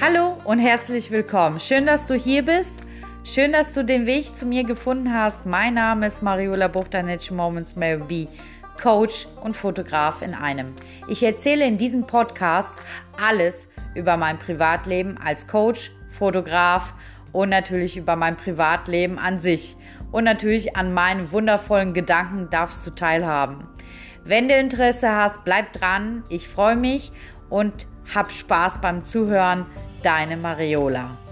Hallo und herzlich willkommen. Schön, dass du hier bist. Schön, dass du den Weg zu mir gefunden hast. Mein Name ist Mariola Buchtanitsch Moments Mary B. Coach und Fotograf in einem. Ich erzähle in diesem Podcast alles über mein Privatleben als Coach, Fotograf und natürlich über mein Privatleben an sich. Und natürlich an meinen wundervollen Gedanken darfst du teilhaben. Wenn du Interesse hast, bleib dran. Ich freue mich und hab Spaß beim Zuhören. Deine Mariola.